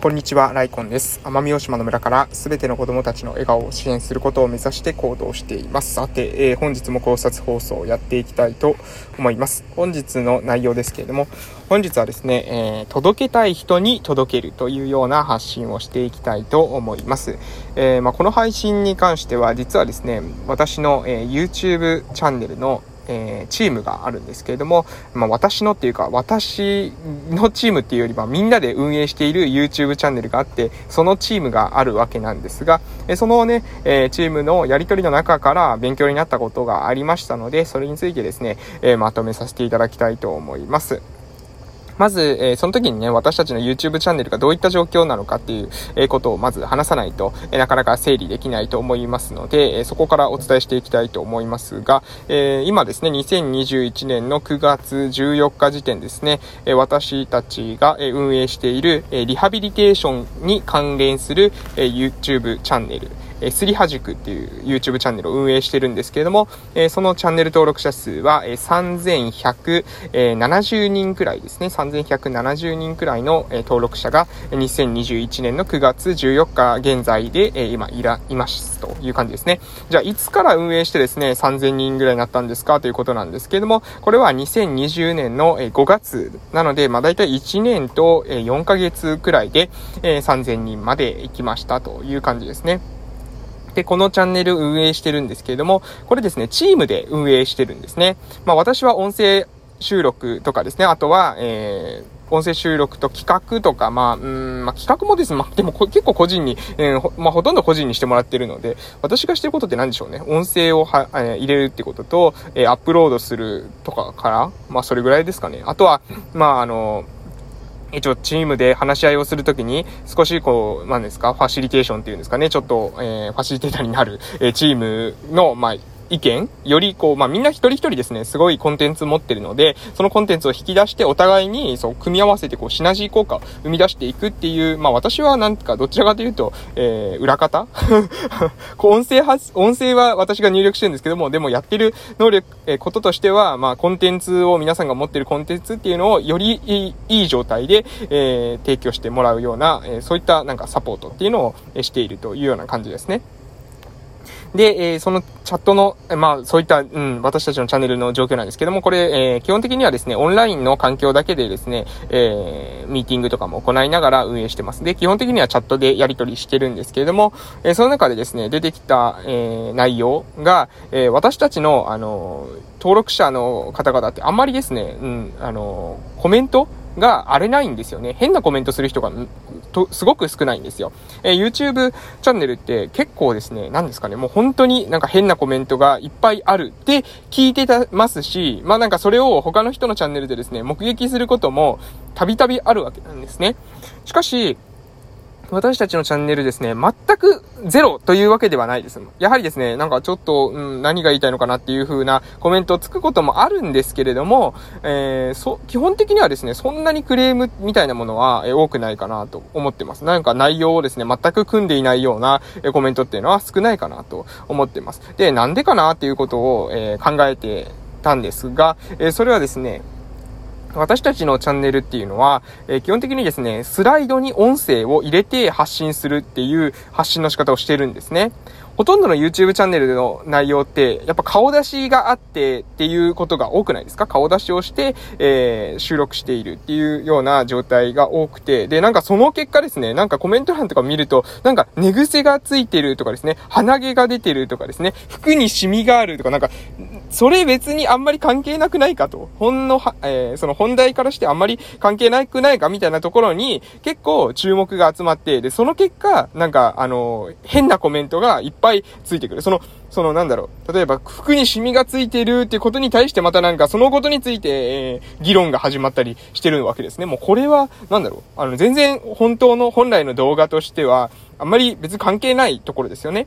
こんにちは、ライコンです。奄美大島の村からすべての子供たちの笑顔を支援することを目指して行動しています。さて、えー、本日も考察放送をやっていきたいと思います。本日の内容ですけれども、本日はですね、えー、届けたい人に届けるというような発信をしていきたいと思います。えー、まあ、この配信に関しては、実はですね、私の、え YouTube チャンネルのえー、チームがあるんですけれども、まあ、私のっていうか、私のチームっていうよりはみんなで運営している YouTube チャンネルがあって、そのチームがあるわけなんですが、えそのね、えチームのやり取りの中から勉強になったことがありましたので、それについてですね、えまとめさせていただきたいと思います。まず、えー、その時にね、私たちの YouTube チャンネルがどういった状況なのかっていう、え、ことをまず話さないと、え、なかなか整理できないと思いますので、えそこからお伝えしていきたいと思いますが、え今ですね、2021年の9月14日時点ですね、え私たちが、運営している、えリハビリテーションに関連する、え YouTube チャンネル、えすりはじくっていう YouTube チャンネルを運営してるんですけれども、えそのチャンネル登録者数は、え3170人くらいですね。3170人くらいの、え登録者が2021年の9月14日現在で、え今いら、いますという感じですね。じゃあ、いつから運営してですね、3000人ぐらいになったんですかということなんですけれども、これは2020年の5月なので、まあ大体1年と4ヶ月くらいでえ3000人まで行きましたという感じですね。で、このチャンネル運営してるんですけれども、これですね、チームで運営してるんですね。まあ私は音声収録とかですね、あとは、えー、音声収録と企画とか、まあ、うん、まあ、企画もです、まあ、でも結構個人に、えー、まあ、ほとんど個人にしてもらってるので、私がしてることって何でしょうね。音声をは、えー、入れるってことと、えー、アップロードするとかから、まあ、それぐらいですかね。あとは、まあ、あの一応チームで話し合いをするときに、少しこう、なんですか、ファシリテーションっていうんですかね、ちょっと、えー、ファシリテーターになる、えー、チームの、まあ、意見よりこう、まあ、みんな一人一人ですね、すごいコンテンツ持ってるので、そのコンテンツを引き出してお互いに、そう、組み合わせてこう、シナジー効果を生み出していくっていう、まあ、私はなんか、どちらかというと、えー、裏方？こう、音声発、音声は私が入力してるんですけども、でもやってる能力、えー、こととしては、まあ、コンテンツを皆さんが持ってるコンテンツっていうのを、よりいいいい状態で、えー、提供してもらうような、えー、そういったなんかサポートっていうのを、しているというような感じですね。で、えー、そのチャットの、まあ、そういった、うん、私たちのチャンネルの状況なんですけども、これ、えー、基本的にはですね、オンラインの環境だけでですね、えー、ミーティングとかも行いながら運営してます。で、基本的にはチャットでやり取りしてるんですけれども、えー、その中でですね、出てきた、えー、内容が、えー、私たちの、あの、登録者の方々ってあんまりですね、うん、あの、コメントが荒れないんですよね。変なコメントする人が、と、すごく少ないんですよ。えー、YouTube チャンネルって結構ですね、何ですかね、もう本当になんか変なコメントがいっぱいあるって聞いてたますし、まあなんかそれを他の人のチャンネルでですね、目撃することもたびたびあるわけなんですね。しかし、私たちのチャンネルですね、全くゼロというわけではないです。やはりですね、なんかちょっと、うん、何が言いたいのかなっていう風なコメントをつくこともあるんですけれども、えー、そ、基本的にはですね、そんなにクレームみたいなものは、えー、多くないかなと思ってます。なんか内容をですね、全く組んでいないような、えー、コメントっていうのは少ないかなと思ってます。で、なんでかなっていうことを、えー、考えてたんですが、えー、それはですね、私たちのチャンネルっていうのは、えー、基本的にですね、スライドに音声を入れて発信するっていう発信の仕方をしてるんですね。ほとんどの YouTube チャンネルの内容って、やっぱ顔出しがあってっていうことが多くないですか？顔出しをして、えー、収録しているっていうような状態が多くて、で、なんかその結果ですね、なんかコメント欄とか見ると、なんか寝癖がついてるとかですね、鼻毛が出てるとかですね、服にシミがあるとか、なんか、それ別にあんまり関係なくないかと。ほんのは、えー、その本題からしてあんまり関係なくないかみたいなところに結構注目が集まって、で、その結果、なんか、あの、変なコメントがいっぱいついてくる。その、そのなんだろう。例えば、服にシミがついてるっていうことに対してまたなんかそのことについて、えー、議論が始まったりしてるわけですね。もうこれは、なんだろう。あの、全然本当の本来の動画としては、あんまり別に関係ないところですよね。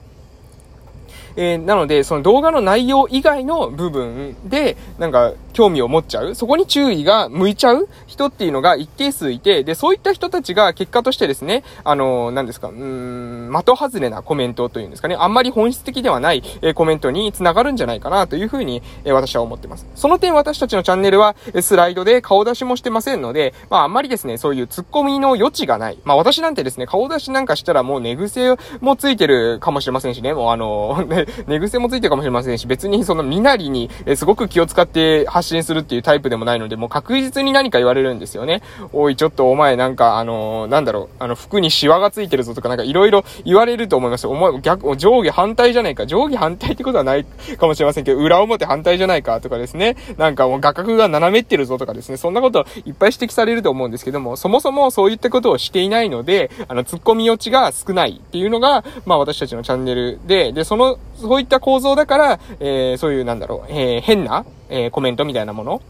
えー、なので、その動画の内容以外の部分で、なんか、興味を持っちゃう、そこに注意が向いちゃう？人っていうのが一定数いて、で、そういった人たちが結果としてですね、あの、何ですか、うーん、的外れなコメントというんですかね、あんまり本質的ではない、えコメントにつながるんじゃないかなというふうに、え私は思ってます。その点私たちのチャンネルは、スライドで顔出しもしてませんので、まああんまりですね、そういう突っ込みの余地がない。まあ私なんてですね、顔出しなんかしたらもう寝癖もついてるかもしれませんしね、もうあの、寝癖もついてるかもしれませんし、別にその身なりに、えすごく気を使って発信するっていうタイプでもないので、もう確実に何か言われるんですよね。おい、ちょっとお前なんか、あの、なんだろう、あの、服にシワがついてるぞとかなんかいろいろ言われると思いますよ。お前、逆、上下反対じゃないか。上下反対ってことはないかもしれませんけど、裏表反対じゃないかとかですね。なんかもう画角が斜めってるぞとかですね。そんなこといっぱい指摘されると思うんですけども、そもそもそういったことをしていないので、あの、突っ込み余地が少ないっていうのが、まあ私たちのチャンネルで、で、その、そういった構造だから、えー、そういうなんだろう、えー、変な、えー、コメントみたいなもの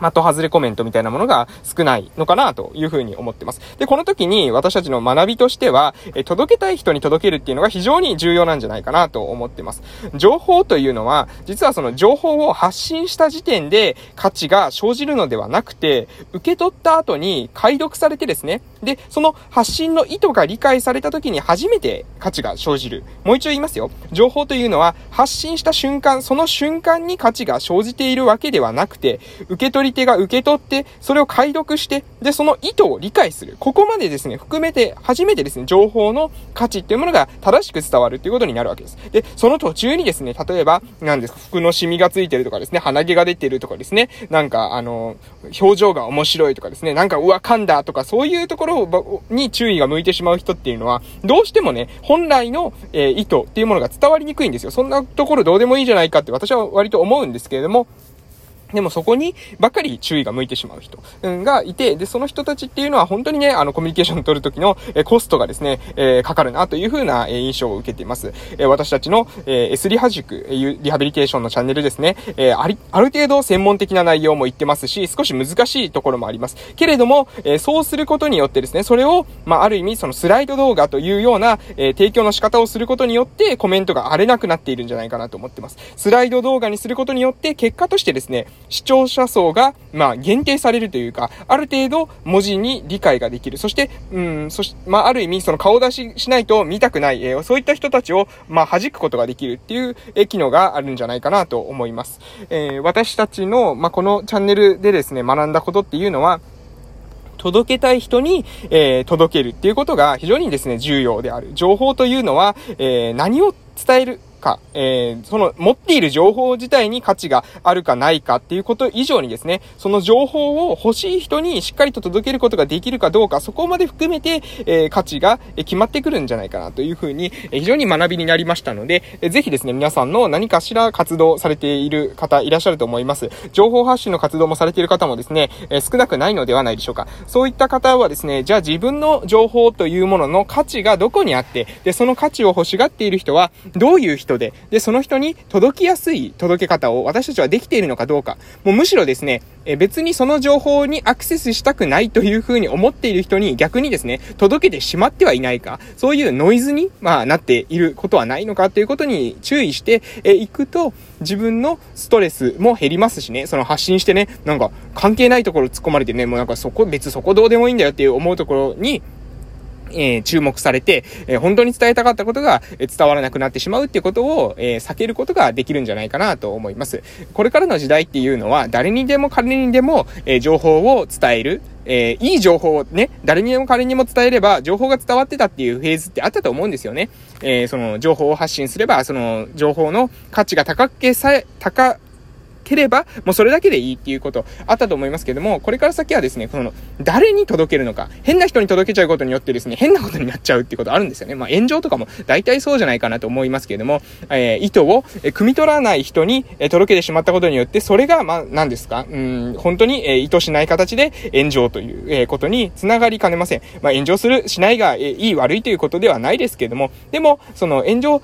的外れコメントみたいなものが少ないのかなというふうに思ってます。で、この時に私たちの学びとしては、え届けたい人に届けるっていうのが非常に重要なんじゃないかなと思ってます。情報というのは、実はその情報を発信した時点で価値が生じるのではなくて、受け取った後に解読されてですね、で、その発信の意図が理解された時に初めて価値が生じる。もう一度言いますよ。情報というのは、発信した瞬間、その瞬間に価値が生じているわけではなくて、受け取り手が受け取って、それを解読して、で、その意図を理解する。ここまでですね、含めて、初めてですね、情報の価値っていうものが正しく伝わるっていうことになるわけです。で、その途中にですね、例えば、何ですか、服のシミがついてるとかですね、鼻毛が出てるとかですね、なんか、あの、表情が面白いとかですね、なんか、うわ、噛んだとか、そういうところに注意が向いてしまう人っていうのは、どうしてもね、本来の、えー、意図っていうものが伝わりにくいんですよ。そんなところどうでもいいじゃないかって私は割と思うんですけれども、でもそこにばかり注意が向いてしまう人がいて、で、その人たちっていうのは本当にね、あの、コミュニケーション 取るときの、コストがですね、え、かかるなというふうな、印象を受けています。え私たちの、え S リハ塾、えリハビリテーションのチャンネルですね、えあり、ある程度専門的な内容も言ってますし、少し難しいところもあります。けれども、えそうすることによってですね、それを、まあ、ある意味、そのスライド動画というような、え提供の仕方をすることによって、コメントが荒れなくなっているんじゃないかなと思ってます。スライド動画にすることによって、結果としてですね、視聴者層が、まあ、限定されるというか、ある程度文字に理解ができる。そして、うん、そし、まあ、ある意味、その顔出ししないと見たくない、えー、そういった人たちを、まあ、弾くことができるっていう、えー、機能があるんじゃないかなと思います。えー、私たちの、まあ、このチャンネルでですね、学んだことっていうのは、届けたい人に、えー、届けるっていうことが非常にですね、重要である。情報というのは、えー、何を伝えるか、えー、その持っている情報自体に価値があるかないかっていうこと以上にですね、その情報を欲しい人にしっかりと届けることができるかどうか、そこまで含めて、えー、価値が決まってくるんじゃないかなというふうに、え非常に学びになりましたので、えー、ぜひですね、皆さんの何かしら活動されている方いらっしゃると思います。情報発信の活動もされている方もですね、え少なくないのではないでしょうか。そういった方はですね、じゃあ自分の情報というものの価値がどこにあって、で、その価値を欲しがっている人は、どういう人で、で、その人に届きやすい届け方を私たちはできているのかどうか。もうむしろですね、え別にその情報にアクセスしたくないというふうに思っている人に逆にですね、届けてしまってはいないか、そういうノイズに、まあ、なっていることはないのか。ということに注意していくと、自分のストレスも減りますしね、その発信してね、なんか関係ないところ突っ込まれてね、もうなんかそこ、別そこどうでもいいんだよっていう思うところに、えー、注目されて、えー、本当に伝えたかったことが伝わらなくなってしまうってことを、えー、避けることができるんじゃないかなと思います。これからの時代っていうのは、誰にでも彼にでも、え情報を伝える。えー、いい情報をね、誰にでも彼にも伝えれば、情報が伝わってたっていうフェーズってあったと思うんですよね。えー、その、情報を発信すれば、その、情報の価値が高けさえ、高ければ、もうそれだけでいいっていうことあったと思いますけども、これから先はですね、この、誰に届けるのか、変な人に届けちゃうことによってですね、変なことになっちゃうっていうことあるんですよね。まあ炎上とかも大体そうじゃないかなと思いますけれども、えー、意図を、え汲み取らない人に、え届けてしまったことによって、それが、まあ、何ですか？うん、本当に、え意図しない形で炎上という、えことにつながりかねません。まあ炎上する、しないが、えいい悪いということではないですけれども、でも、その炎上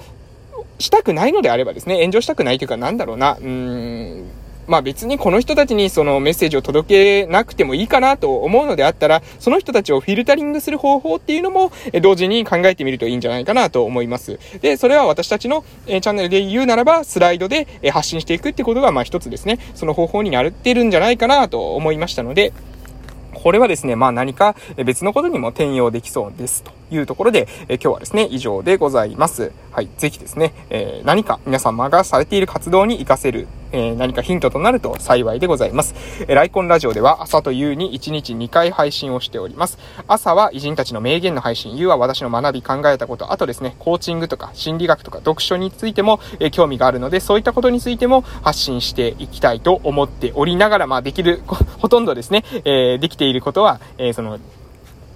したくないのであればですね、炎上したくないというか、なんだろうな、うーん、まあ別にこの人たちにそのメッセージを届けなくてもいいかなと思うのであったら、その人たちをフィルタリングする方法っていうのも、同時に考えてみるといいんじゃないかなと思います。で、それは私たちの、チャンネルで言うならば、スライドで、発信していくってことが、まあ一つですね、その方法になってるんじゃないかなと思いましたので、これはですね、まあ何か別のことにも転用できそうですと。いうところで、え今日はですね、以上でございます。はい。ぜひですね、えー、何か皆様がされている活動に活かせるえー、何かヒントとなると幸いでございます。えー、ライコンラジオでは朝と夕に1日2回配信をしております。朝は偉人たちの名言の配信、夕は私の学び考えたこと、あとですね、コーチングとか心理学とか読書についても、えー、興味があるので、そういったことについても発信していきたいと思っておりながら、まあできる、ほとんどですね、え、できていることは、え、その、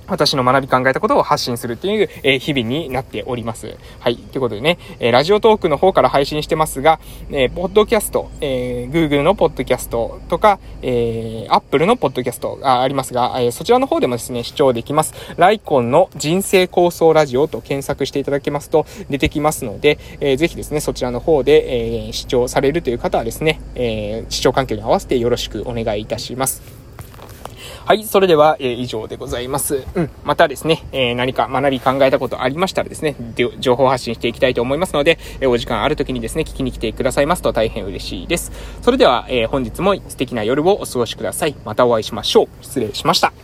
私の学び考えたことを発信するっていう、え、日々になっております。はい。ということでね、え、ラジオトークの方から配信してますが、えー、ポッドキャスト、えー、Google のポッドキャストとか、えー、Apple のポッドキャストがありますが、えー、そちらの方でもですね、視聴できます。ライコンの人生構想ラジオと検索していただけますと出てきますので、えー、ぜひですね、そちらの方で、え、視聴されるという方はですね、え、視聴環境に合わせてよろしくお願いいたします。はい、それでは、えー、以上でございます。うん、またですね、えー、何か学び考えたことありましたらですね、情報発信していきたいと思いますので、えー、お時間ある時にですね、聞きに来てくださいますと大変嬉しいです。それでは、え、本日も素敵な夜をお過ごしください。またお会いしましょう。失礼しました。